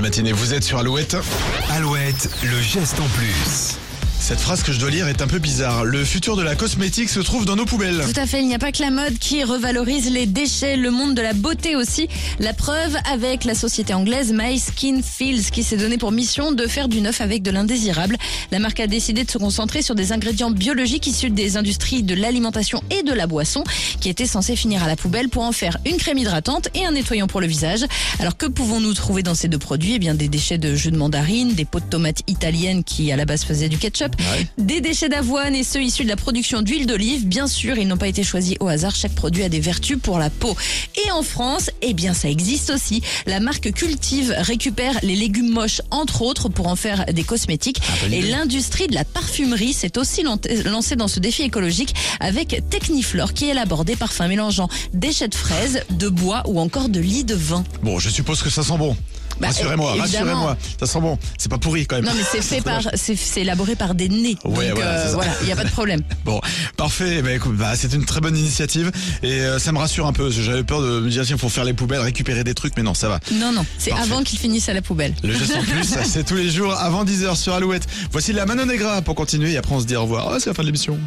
matinée. Vous êtes sur Alouette. Alouette, le geste en plus. Cette phrase que je dois lire est un peu bizarre. Le futur de la cosmétique se trouve dans nos poubelles. Tout à fait, il n'y a pas que la mode qui revalorise les déchets, le monde de la beauté aussi. La preuve avec la société anglaise My Skin Feels qui s'est donné pour mission de faire du neuf avec de l'indésirable. La marque a décidé de se concentrer sur des ingrédients biologiques issus des industries de l'alimentation et de la boisson qui étaient censés finir à la poubelle pour en faire une crème hydratante et un nettoyant pour le visage. Alors que pouvons-nous trouver dans ces deux produits? Eh bien des déchets de jus de mandarine, des pots de tomates italiennes qui à la base faisaient du ketchup, des déchets d'avoine et ceux issus de la production d'huile d'olive. Bien sûr, ils n'ont pas été choisis au hasard. Chaque produit a des vertus pour la peau. Et en France, eh bien, ça existe aussi. La marque Cultive récupère les légumes moches, entre autres, pour en faire des cosmétiques. Et l'industrie de la parfumerie s'est aussi lan- lancée dans ce défi écologique avec Techniflore, qui élabore des parfums mélangeant déchets de fraises, de bois ou encore de lit de vin. Bon, je suppose que ça sent bon. Bah, rassurez-moi, rassurez-moi. Ça sent bon. C'est pas pourri quand même. Non, mais c'est fait par, c'est élaboré par des nez. Ouais, Donc, voilà, euh, ça. voilà, il n'y a pas de problème. Bon, parfait. Bah, écoute, bah, c'est une très bonne initiative et euh, ça me rassure un peu. J'avais peur de me dire tiens, faut faire les poubelles, récupérer des trucs, mais non, ça va. Non, non, c'est avant qu'ils finissent à la poubelle. Le geste en plus, c'est tous les jours avant 10h sur Alouette. Voici la Manon Negra pour continuer et après on se dit au revoir. Ah, c'est la fin de l'émission.